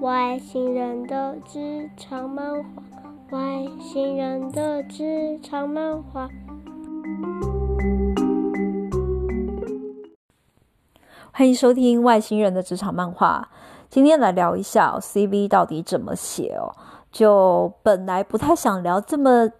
外星人的职场漫画，外星人的职场漫画。欢迎收听《外星人的职场漫画》。今天来聊一下，CV 到底怎么写哦？就本来不太想聊这么。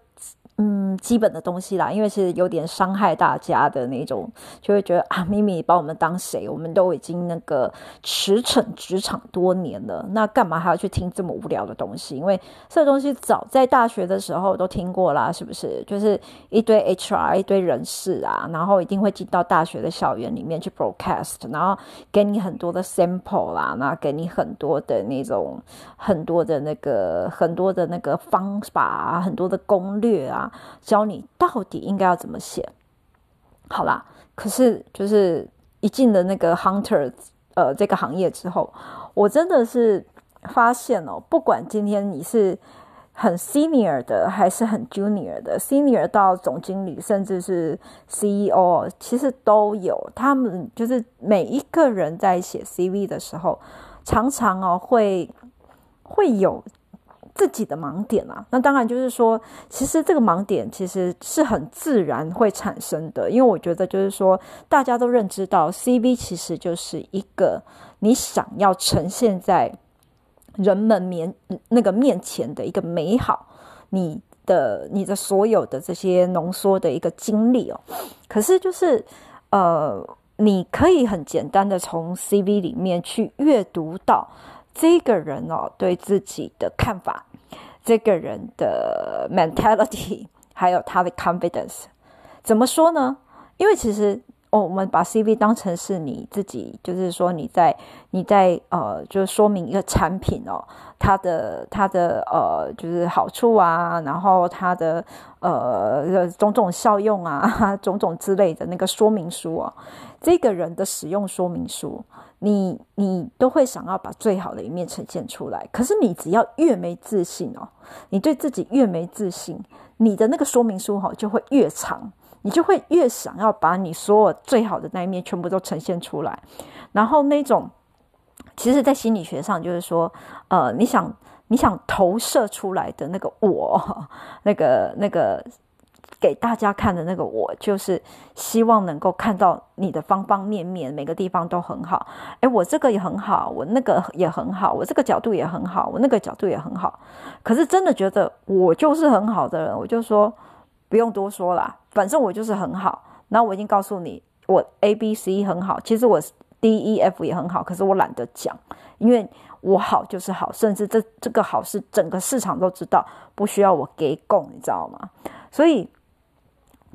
嗯，基本的东西啦，因为是有点伤害大家的那种，就会觉得啊，咪咪把我们当谁？我们都已经那个驰骋职场多年了，那干嘛还要去听这么无聊的东西？因为这东西早在大学的时候都听过啦，是不是？就是一堆 HR 一堆人事啊，然后一定会进到大学的校园里面去 broadcast，然后给你很多的 sample 啦，那给你很多的那种很多的那个很多的那个方法啊，很多的攻略啊。教你到底应该要怎么写，好啦。可是就是一进了那个 hunter 呃这个行业之后，我真的是发现哦，不管今天你是很 senior 的还是很 junior 的，senior 到总经理甚至是 CEO，其实都有。他们就是每一个人在写 CV 的时候，常常哦会会有。自己的盲点啊，那当然就是说，其实这个盲点其实是很自然会产生的，因为我觉得就是说，大家都认知到 CV 其实就是一个你想要呈现在人们面那个面前的一个美好，你的你的所有的这些浓缩的一个经历哦。可是就是呃，你可以很简单的从 CV 里面去阅读到这个人哦对自己的看法。这个人的 mentality，还有他的 confidence，怎么说呢？因为其实哦，我们把 CV 当成是你自己，就是说你在你在呃，就是说明一个产品哦，它的它的呃，就是好处啊，然后它的呃种种效用啊，种种之类的那个说明书哦，这个人的使用说明书。你你都会想要把最好的一面呈现出来，可是你只要越没自信哦，你对自己越没自信，你的那个说明书哈就会越长，你就会越想要把你所有最好的那一面全部都呈现出来，然后那种，其实，在心理学上就是说，呃，你想你想投射出来的那个我，那个那个。给大家看的那个我，就是希望能够看到你的方方面面，每个地方都很好。诶，我这个也很好，我那个也很好，我这个角度也很好，我那个角度也很好。可是真的觉得我就是很好的人，我就说不用多说啦，反正我就是很好。然后我已经告诉你，我 A B C 很好，其实我 D E F 也很好，可是我懒得讲，因为我好就是好，甚至这这个好是整个市场都知道，不需要我给供，你知道吗？所以。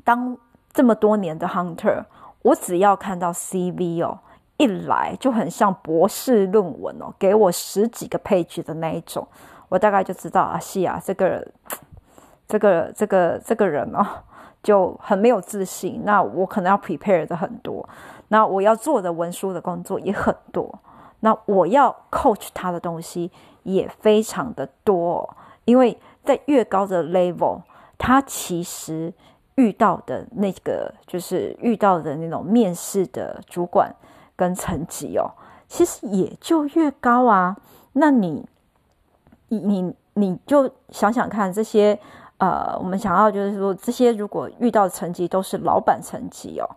当这么多年的 hunter，我只要看到 CV 哦，一来就很像博士论文哦，给我十几个 page 的那一种，我大概就知道啊，是啊，这个 这个这个这个人哦，就很没有自信。那我可能要 prepare 的很多，那我要做的文书的工作也很多，那我要 coach 他的东西也非常的多，因为在越高的 level，他其实。遇到的那个就是遇到的那种面试的主管跟层级哦，其实也就越高啊。那你，你你你就想想看，这些呃，我们想要就是说，这些如果遇到的层级都是老板层级哦，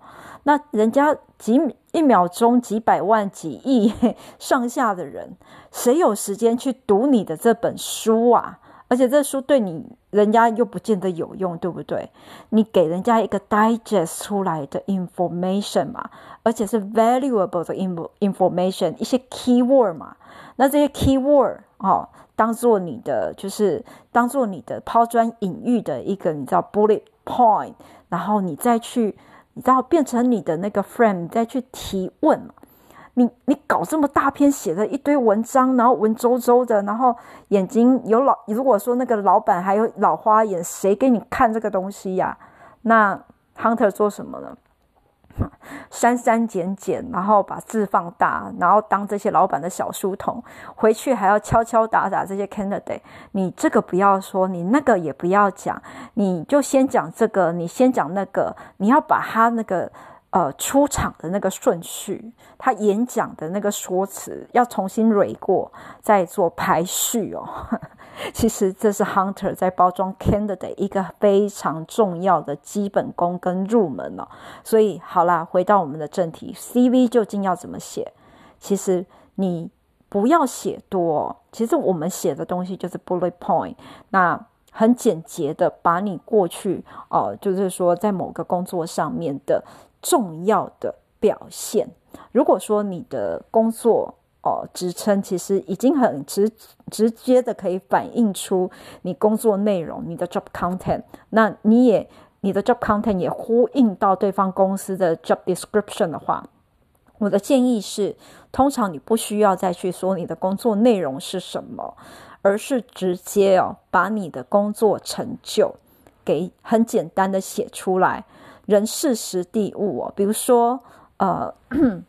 那人家几一秒钟几百万几亿 上下的人，谁有时间去读你的这本书啊？而且这书对你，人家又不见得有用，对不对？你给人家一个 digest 出来的 information 嘛，而且是 valuable 的 in information，一些 keyword 嘛。那这些 keyword 哦，当做你的就是当做你的抛砖引玉的一个，你知道 bullet point，然后你再去，你知道变成你的那个 frame，你再去提问。你你搞这么大篇写的一堆文章，然后文绉绉的，然后眼睛有老，如果说那个老板还有老花眼，谁给你看这个东西呀？那 Hunter 做什么呢？删删减减，然后把字放大，然后当这些老板的小书童，回去还要敲敲打打这些 candidate。你这个不要说，你那个也不要讲，你就先讲这个，你先讲那个，你要把他那个。呃出场的那个顺序，他演讲的那个说辞要重新蕊过，再做排序哦。其实这是 Hunter 在包装 Candidate 一个非常重要的基本功跟入门哦。所以好啦，回到我们的正题，CV 究竟要怎么写？其实你不要写多，其实我们写的东西就是 bullet point，那很简洁的把你过去哦，就是说在某个工作上面的重要的表现。如果说你的工作，哦，职称其实已经很直直接的可以反映出你工作内容，你的 job content。那你也你的 job content 也呼应到对方公司的 job description 的话，我的建议是，通常你不需要再去说你的工作内容是什么，而是直接哦把你的工作成就给很简单的写出来，人事时地物哦，比如说呃。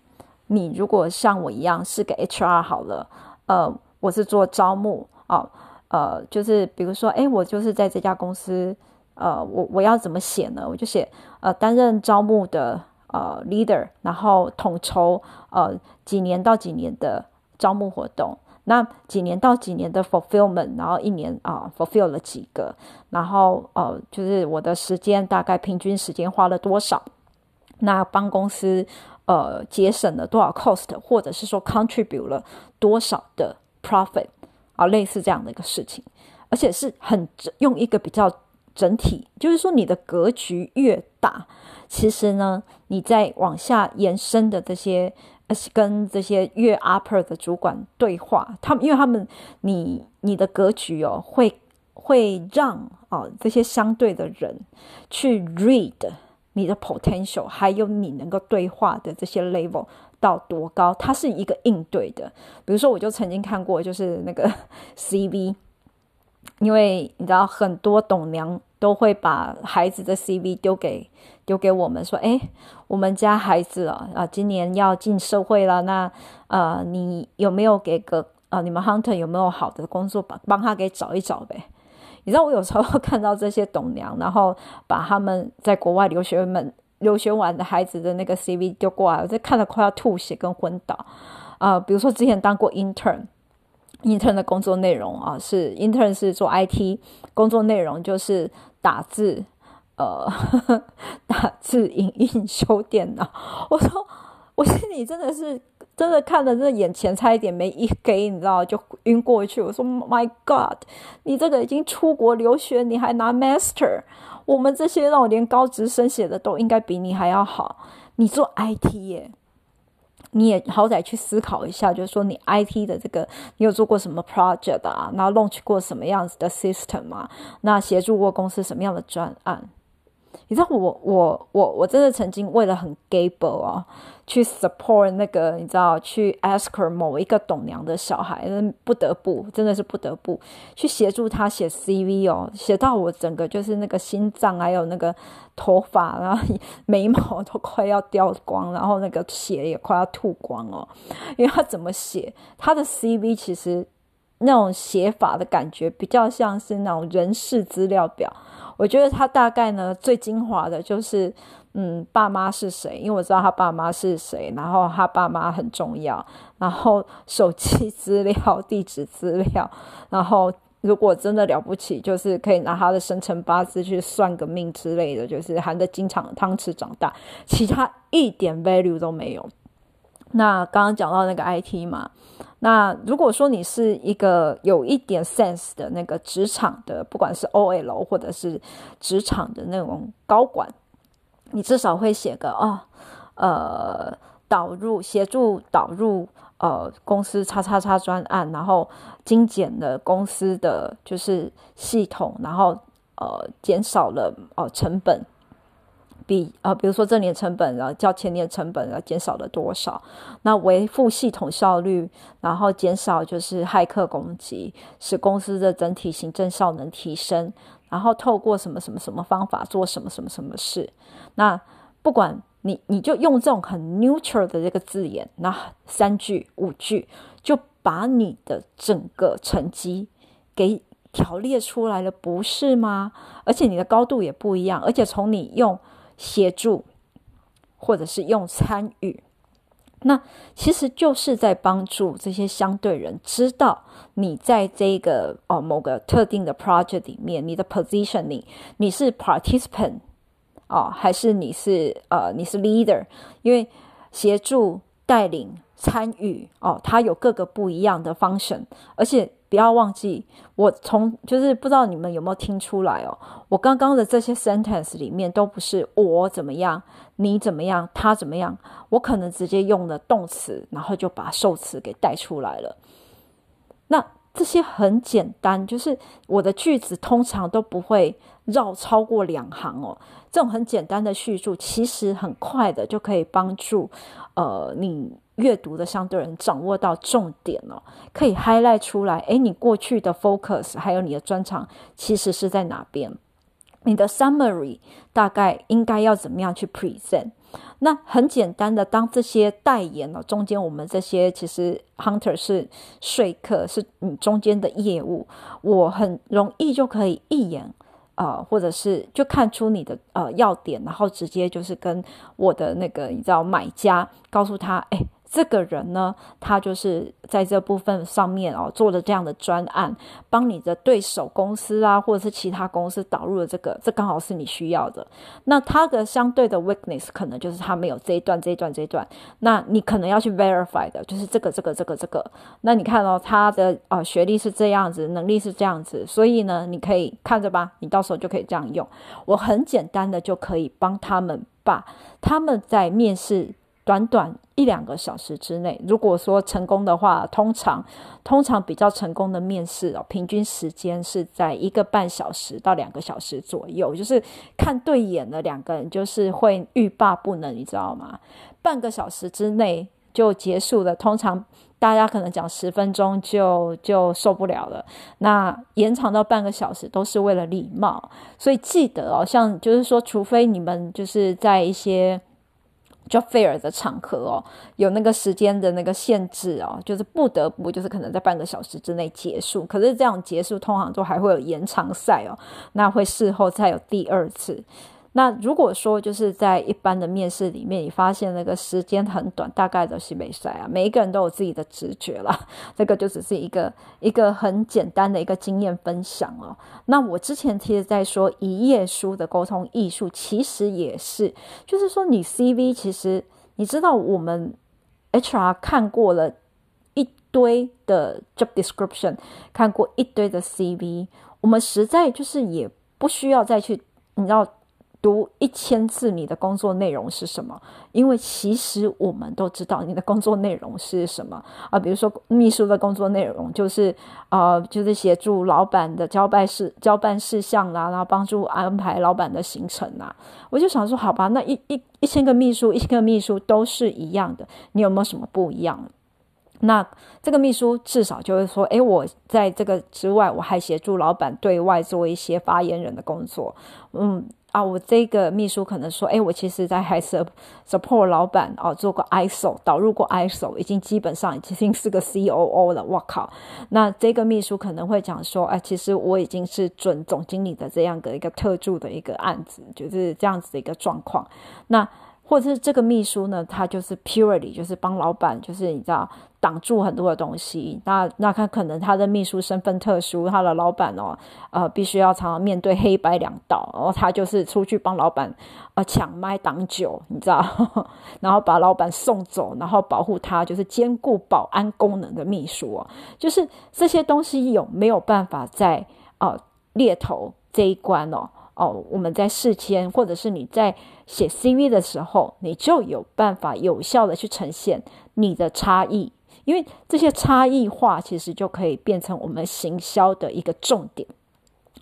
你如果像我一样是个 HR 好了，呃，我是做招募哦，呃，就是比如说，哎，我就是在这家公司，呃，我我要怎么写呢？我就写，呃，担任招募的呃 leader，然后统筹呃几年到几年的招募活动，那几年到几年的 fulfillment，然后一年啊、fulfill 了几个，然后呃，就是我的时间大概平均时间花了多少，那帮公司。呃，节省了多少 cost，或者是说 contribute 了多少的 profit 啊，类似这样的一个事情，而且是很用一个比较整体，就是说你的格局越大，其实呢，你在往下延伸的这些，跟这些越 upper 的主管对话，他们因为他们你你的格局哦，会会让啊这些相对的人去 read。你的 potential 还有你能够对话的这些 level 到多高，它是一个应对的。比如说，我就曾经看过，就是那个 CV，因为你知道很多董娘都会把孩子的 CV 丢给丢给我们说，哎，我们家孩子啊啊，今年要进社会了，那呃，你有没有给个啊、你们 Hunter 有没有好的工作帮帮他给找一找呗？你知道我有时候看到这些董娘，然后把他们在国外留学们留学完的孩子的那个 CV 丢过来，我就看了快要吐血跟昏倒啊、比如说之前当过 Intern Intern 的工作内容啊是 intern 是做 IT 工作内容就是打字，呃，呵 呵打字、影印、修电脑。我说我心里真的是。真的看了，这眼前差一点没一给，你知道就晕过去。我说：“My God，你这个已经出国留学，你还拿 Master？我们这些让我连高职生写的都应该比你还要好。你做 IT 耶，你也好歹去思考一下，就是说你 IT 的这个，你有做过什么 project 啊？然后 launch 过什么样子的 system 啊？那协助过公司什么样的专案？”你知道我我我我真的曾经为了很 gable 啊，去 support 那个你知道去 ask 某一个董娘的小孩，不得不真的是不得不去协助他写 CV 哦，写到我整个就是那个心脏还有那个头发，然后眉毛都快要掉光，然后那个血也快要吐光哦，因为他怎么写他的 CV 其实那种写法的感觉比较像是那种人事资料表。我觉得他大概呢，最精华的就是，嗯，爸妈是谁？因为我知道他爸妈是谁，然后他爸妈很重要，然后手机资料、地址资料，然后如果真的了不起，就是可以拿他的生辰八字去算个命之类的，就是含着金汤匙长大，其他一点 value 都没有。那刚刚讲到那个 IT 嘛。那如果说你是一个有一点 sense 的那个职场的，不管是 OL 或者是职场的那种高管，你至少会写个哦，呃，导入协助导入呃公司叉叉叉专案，然后精简了公司的就是系统，然后呃减少了呃成本。比啊，比如说这年成本啊，较前年成本啊减少了多少？那维护系统效率，然后减少就是骇客攻击，使公司的整体行政效能提升。然后透过什么什么什么方法做什么什么什么事？那不管你，你就用这种很 neutral 的这个字眼，那三句五句就把你的整个成绩给条列出来了，不是吗？而且你的高度也不一样，而且从你用。协助或者是用参与。那其实就是在帮助这些相对人知道你在这个哦某个特定的 project 里面，你的 positioning，你是 participant 哦，还是你是呃你是 leader？因为协助带领参与哦，它有各个不一样的 function，而且。不要忘记，我从就是不知道你们有没有听出来哦。我刚刚的这些 sentence 里面都不是我怎么样，你怎么样，他怎么样。我可能直接用了动词，然后就把受词给带出来了。那这些很简单，就是我的句子通常都不会绕超过两行哦。这种很简单的叙述，其实很快的就可以帮助呃你。阅读的相对人掌握到重点哦，可以 highlight 出来。诶，你过去的 focus 还有你的专长其实是在哪边？你的 summary 大概应该要怎么样去 present？那很简单的，当这些代言了，中间我们这些其实 hunter 是说客，是你中间的业务，我很容易就可以一眼。呃，或者是就看出你的呃要点，然后直接就是跟我的那个你知道买家告诉他，哎。这个人呢，他就是在这部分上面哦，做了这样的专案，帮你的对手公司啊，或者是其他公司导入了这个，这刚好是你需要的。那他的相对的 weakness 可能就是他没有这一段、这一段、这一段。那你可能要去 verify 的，就是这个、这个、这个、这个。那你看哦，他的呃学历是这样子，能力是这样子，所以呢，你可以看着吧，你到时候就可以这样用。我很简单的就可以帮他们把他们在面试。短短一两个小时之内，如果说成功的话，通常通常比较成功的面试哦，平均时间是在一个半小时到两个小时左右，就是看对眼了，两个人就是会欲罢不能，你知道吗？半个小时之内就结束了，通常大家可能讲十分钟就就受不了了，那延长到半个小时都是为了礼貌，所以记得哦，像就是说，除非你们就是在一些。叫菲尔的场合哦，有那个时间的那个限制哦，就是不得不就是可能在半个小时之内结束。可是这样结束通常都还会有延长赛哦，那会事后再有第二次。那如果说就是在一般的面试里面，你发现那个时间很短，大概都是没赛啊。每一个人都有自己的直觉啦，这个就只是一个一个很简单的一个经验分享哦。那我之前其实在说一页书的沟通艺术，其实也是，就是说你 CV 其实你知道我们 HR 看过了一堆的 job description，看过一堆的 CV，我们实在就是也不需要再去，你知道。读一千次你的工作内容是什么？因为其实我们都知道你的工作内容是什么啊。比如说秘书的工作内容就是呃，就是协助老板的交办事交办事项啦，然后帮助安排老板的行程啦。我就想说，好吧，那一一一千个秘书，一千个秘书都是一样的，你有没有什么不一样？那这个秘书至少就会说，诶，我在这个之外，我还协助老板对外做一些发言人的工作，嗯。啊，我这个秘书可能说，哎，我其实在还是 support 老板哦，做过 ISO 导入过 ISO，已经基本上已经是个 COO 了。我靠，那这个秘书可能会讲说，哎，其实我已经是准总经理的这样的一个特助的一个案子，就是这样子的一个状况。那或者是这个秘书呢，他就是 purely 就是帮老板，就是你知道挡住很多的东西。那那他可能他的秘书身份特殊，他的老板哦，呃，必须要常常面对黑白两道，然后他就是出去帮老板呃抢麦挡酒，你知道，然后把老板送走，然后保护他，就是兼顾保安功能的秘书哦。就是这些东西有没有办法在呃猎头这一关哦？哦，我们在事前或者是你在写 CV 的时候，你就有办法有效的去呈现你的差异，因为这些差异化其实就可以变成我们行销的一个重点。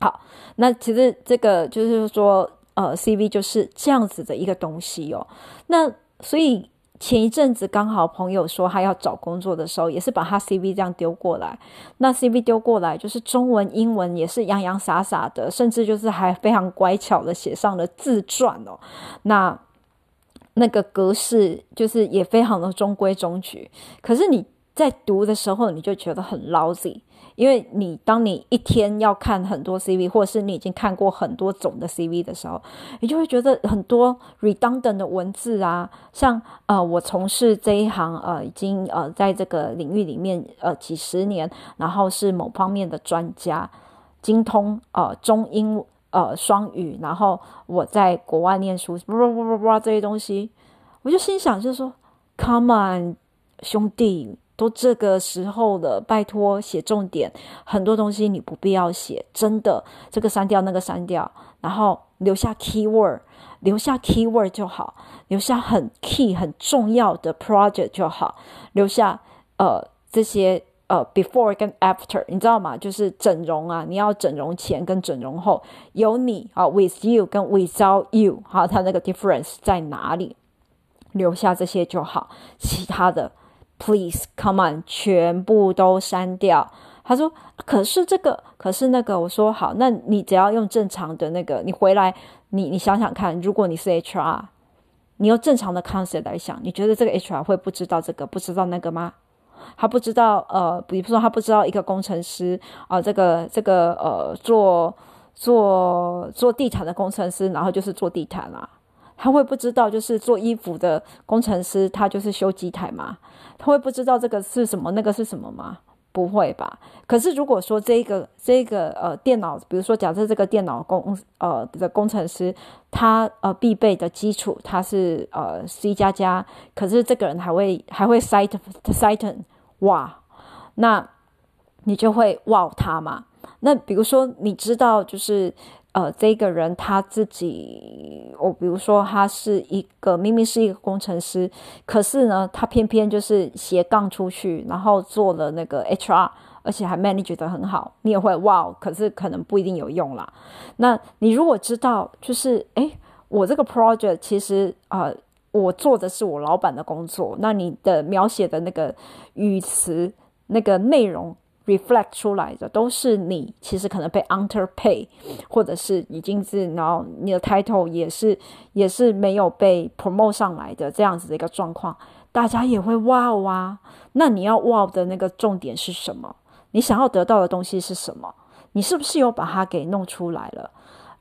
好，那其实这个就是说，呃，CV 就是这样子的一个东西哦。那所以。前一阵子刚好朋友说他要找工作的时候，也是把他 CV 这样丢过来。那 CV 丢过来就是中文、英文也是洋洋洒洒的，甚至就是还非常乖巧的写上了自传哦。那那个格式就是也非常的中规中矩。可是你在读的时候你就觉得很 lousy，因为你当你一天要看很多 CV，或者是你已经看过很多种的 CV 的时候，你就会觉得很多 redundant 的文字啊，像呃我从事这一行呃已经呃在这个领域里面呃几十年，然后是某方面的专家，精通呃中英呃双语，然后我在国外念书，不不不不不这些东西，我就心想就是说，come on 兄弟。都这个时候了，拜托写重点，很多东西你不必要写，真的，这个删掉，那个删掉，然后留下 keyword，留下 keyword 就好，留下很 key 很重要的 project 就好，留下呃这些呃 before 跟 after，你知道吗？就是整容啊，你要整容前跟整容后，有你啊 with you 跟 without you，好，它那个 difference 在哪里？留下这些就好，其他的。Please come on，全部都删掉。他说：“可是这个，可是那个。”我说：“好，那你只要用正常的那个，你回来，你你想想看，如果你是 HR，你用正常的 concept 来想，你觉得这个 HR 会不知道这个，不知道那个吗？他不知道，呃，比如说他不知道一个工程师啊、这个这个呃，做做做地毯的工程师，然后就是做地毯啦、啊。他会不知道，就是做衣服的工程师，他就是修机台吗？”他会不知道这个是什么，那个是什么吗？不会吧。可是如果说这个这个呃电脑，比如说假设这个电脑工呃的工程师，他呃必备的基础他是呃 C 加加，可是这个人还会还会 Python Python 哇，那你就会哇他嘛。那比如说你知道就是。呃，这个人他自己，我比如说他是一个明明是一个工程师，可是呢，他偏偏就是斜杠出去，然后做了那个 HR，而且还 manage 得很好，你也会哇，可是可能不一定有用啦。那你如果知道，就是诶，我这个 project 其实啊、我做的是我老板的工作，那你的描写的那个语词、那个内容。Reflect 出来的都是你，其实可能被 underpay，或者是已经是，然后你的 title 也是也是没有被 promote 上来的这样子的一个状况，大家也会哇哇、啊。那你要哇的那个重点是什么？你想要得到的东西是什么？你是不是有把它给弄出来了？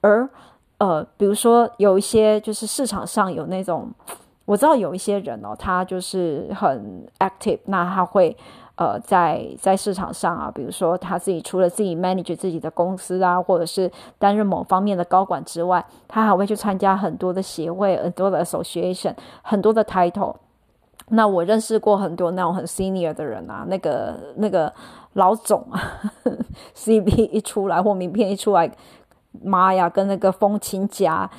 而呃，比如说有一些就是市场上有那种，我知道有一些人哦，他就是很 active，那他会。呃，在在市场上啊，比如说他自己除了自己 manage 自己的公司啊，或者是担任某方面的高管之外，他还会去参加很多的协会、很多的 association、很多的 title。那我认识过很多那种很 senior 的人啊，那个那个老总啊，CV 一出来或名片一出来，妈呀，跟那个风琴夹，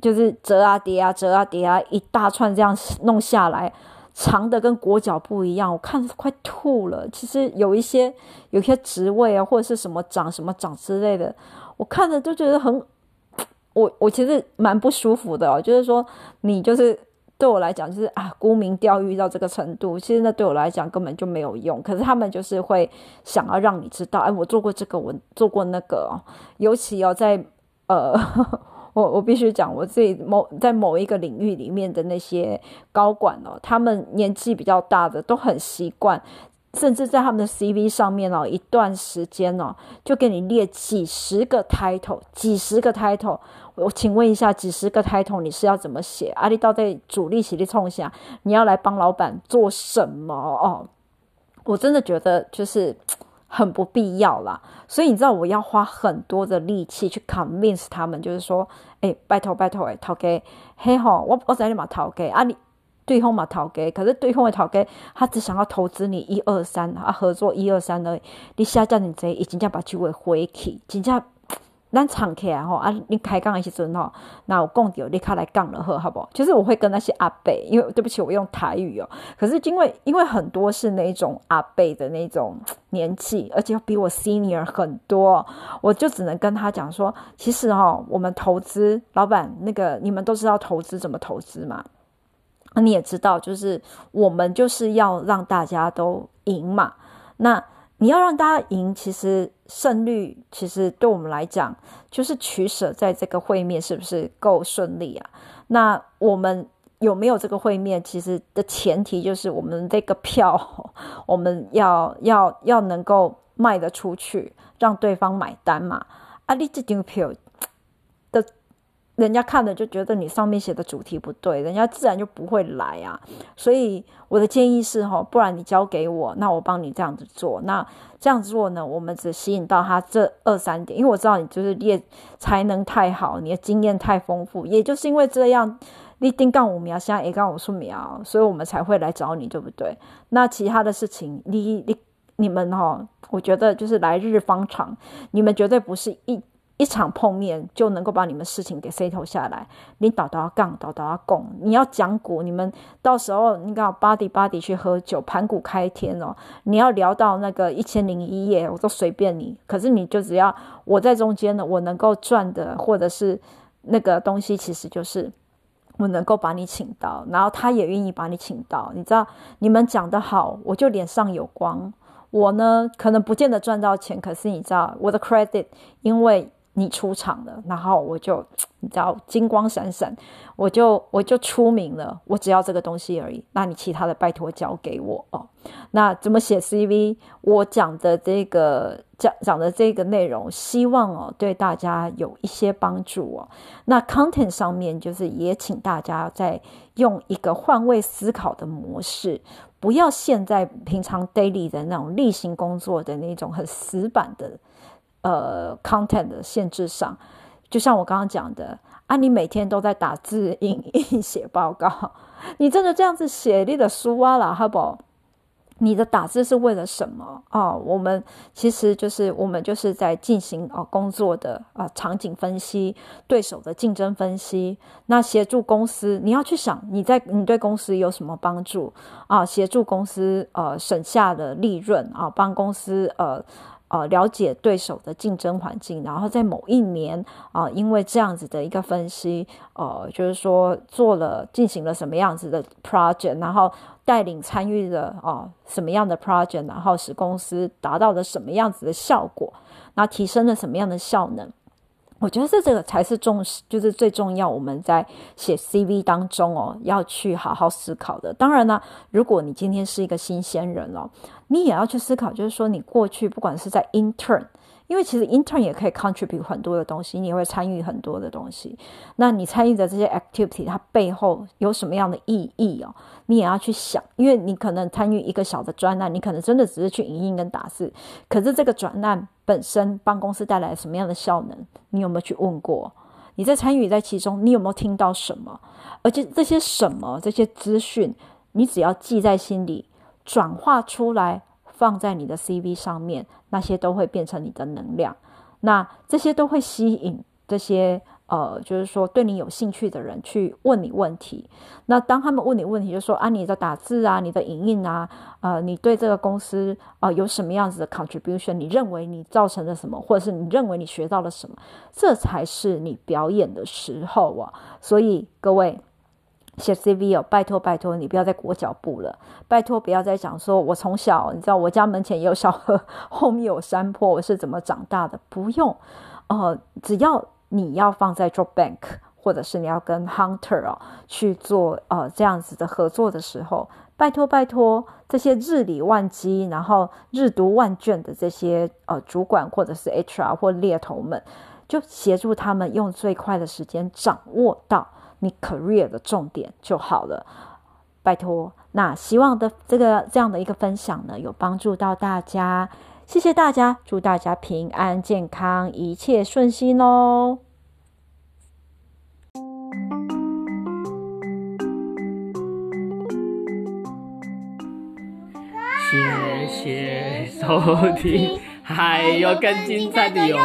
就是折啊叠啊折啊叠啊，一大串这样弄下来。长的跟裹脚布一样，我看快吐了。其实有一些有一些职位啊，或者是什么长什么长之类的，我看着都觉得很，我我其实蛮不舒服的哦。就是说，你就是对我来讲，就是啊，沽名钓誉到这个程度，其实那对我来讲根本就没有用。可是他们就是会想要让你知道，哎，我做过这个，我做过那个哦。尤其要在呃。我我必须讲，我自己某在某一个领域里面的那些高管哦，他们年纪比较大的都很习惯，甚至在他们的 CV 上面哦，一段时间哦，就给你列几十个 title，几十个 title。我请问一下，几十个 title 你是要怎么写？阿里到底主力起力冲下，你要来帮老板做什么哦？我真的觉得就是。很不必要啦，所以你知道我要花很多的力气去 convince 他们，就是说，哎，拜托拜托，哎，头家，嘿吼，我我在你嘛头家啊，你对方嘛讨给，可是对方的讨给他只想要投资你一二三啊，合作一二三而已，你下降你这已经将把机会回去，真正。咱敞开啊，吼啊！你开杠的时阵吼，那我讲到你卡来杠了呵，好不好？就是我会跟那些阿伯，因为对不起，我用台语哦。可是因为因为很多是那种阿伯的那种年纪，而且比我 senior 很多，我就只能跟他讲说，其实哈，我们投资老板那个，你们都知道投资怎么投资嘛？那你也知道，就是我们就是要让大家都赢嘛。那你要让大家赢，其实胜率其实对我们来讲，就是取舍在这个会面是不是够顺利啊？那我们有没有这个会面，其实的前提就是我们这个票，我们要要要能够卖得出去，让对方买单嘛。啊，你这张票，人家看了就觉得你上面写的主题不对，人家自然就不会来啊。所以我的建议是哈，不然你交给我，那我帮你这样子做。那这样做呢，我们只吸引到他这二三点，因为我知道你就是业才能太好，你的经验太丰富，也就是因为这样。你丁杠五苗，现在也杠五树苗，所以我们才会来找你，对不对？那其他的事情，你你你们哈、哦，我觉得就是来日方长，你们绝对不是一一场碰面就能够把你们事情给 settle 下来。你倒倒要杠，倒倒要拱，你要讲股，你们到时候你搞 body body 去喝酒，盘古开天哦，你要聊到那个一千零一夜，我都随便你。可是你就只要我在中间呢，我能够赚的或者是那个东西，其实就是。我能够把你请到，然后他也愿意把你请到。你知道，你们讲得好，我就脸上有光。我呢，可能不见得赚到钱，可是你知道，我的 credit，因为。你出场了，然后我就你知道金光闪闪，我就我就出名了。我只要这个东西而已，那你其他的拜托交给我哦。那怎么写 CV？我讲的这个讲讲的这个内容，希望哦对大家有一些帮助哦。那 content 上面就是也请大家在用一个换位思考的模式，不要陷在平常 daily 的那种例行工作的那种很死板的。呃，content 的限制上，就像我刚刚讲的啊，你每天都在打字、影印、写报告，你真的这样子写，你的书啊啦，好不？你的打字是为了什么啊？我们其实就是我们就是在进行啊工作的啊场景分析、对手的竞争分析，那协助公司，你要去想你在你对公司有什么帮助啊？协助公司呃省下的利润啊，帮公司呃。呃，了解对手的竞争环境，然后在某一年啊、因为这样子的一个分析，呃，就是说做了进行了什么样子的 project，然后带领参与了啊、什么样的 project，然后使公司达到了什么样子的效果，那提升了什么样的效能。我觉得这这个才是重视，就是最重要。我们在写 CV 当中哦，要去好好思考的。当然呢，如果你今天是一个新鲜人哦，你也要去思考，就是说你过去不管是在 intern。因为其实 intern 也可以 contribute 很多的东西，你也会参与很多的东西。那你参与的这些 activity，它背后有什么样的意义哦？你也要去想。因为你可能参与一个小的专案，你可能真的只是去影印跟打字，可是这个专案本身帮公司带来什么样的效能，你有没有去问过？你在参与在其中，你有没有听到什么？而且这些什么这些资讯，你只要记在心里，转化出来。放在你的 CV 上面，那些都会变成你的能量。那这些都会吸引这些呃，就是说对你有兴趣的人去问你问题。那当他们问你问题，就说啊，你的打字啊，你的影印啊，呃，你对这个公司啊，有什么样子的 contribution？你认为你造成了什么，或者是你认为你学到了什么？这才是你表演的时候啊！所以各位。写 CV 哦，拜托拜托你不要再裹脚布了，拜托不要再讲说，我从小你知道我家门前有小河，后面有山坡，我是怎么长大的？不用，呃，只要你要放在 Job Bank，或者是你要跟 Hunter 哦去做呃这样子的合作的时候，拜托拜托这些日理万机，然后日读万卷的这些呃主管或者是 HR 或猎头们，就协助他们用最快的时间掌握到。你 career 的重点就好了，拜托。那希望的这个这样的一个分享呢，有帮助到大家，谢谢大家，祝大家平安健康，一切顺心哦。谢谢收听，还有更精彩的哟。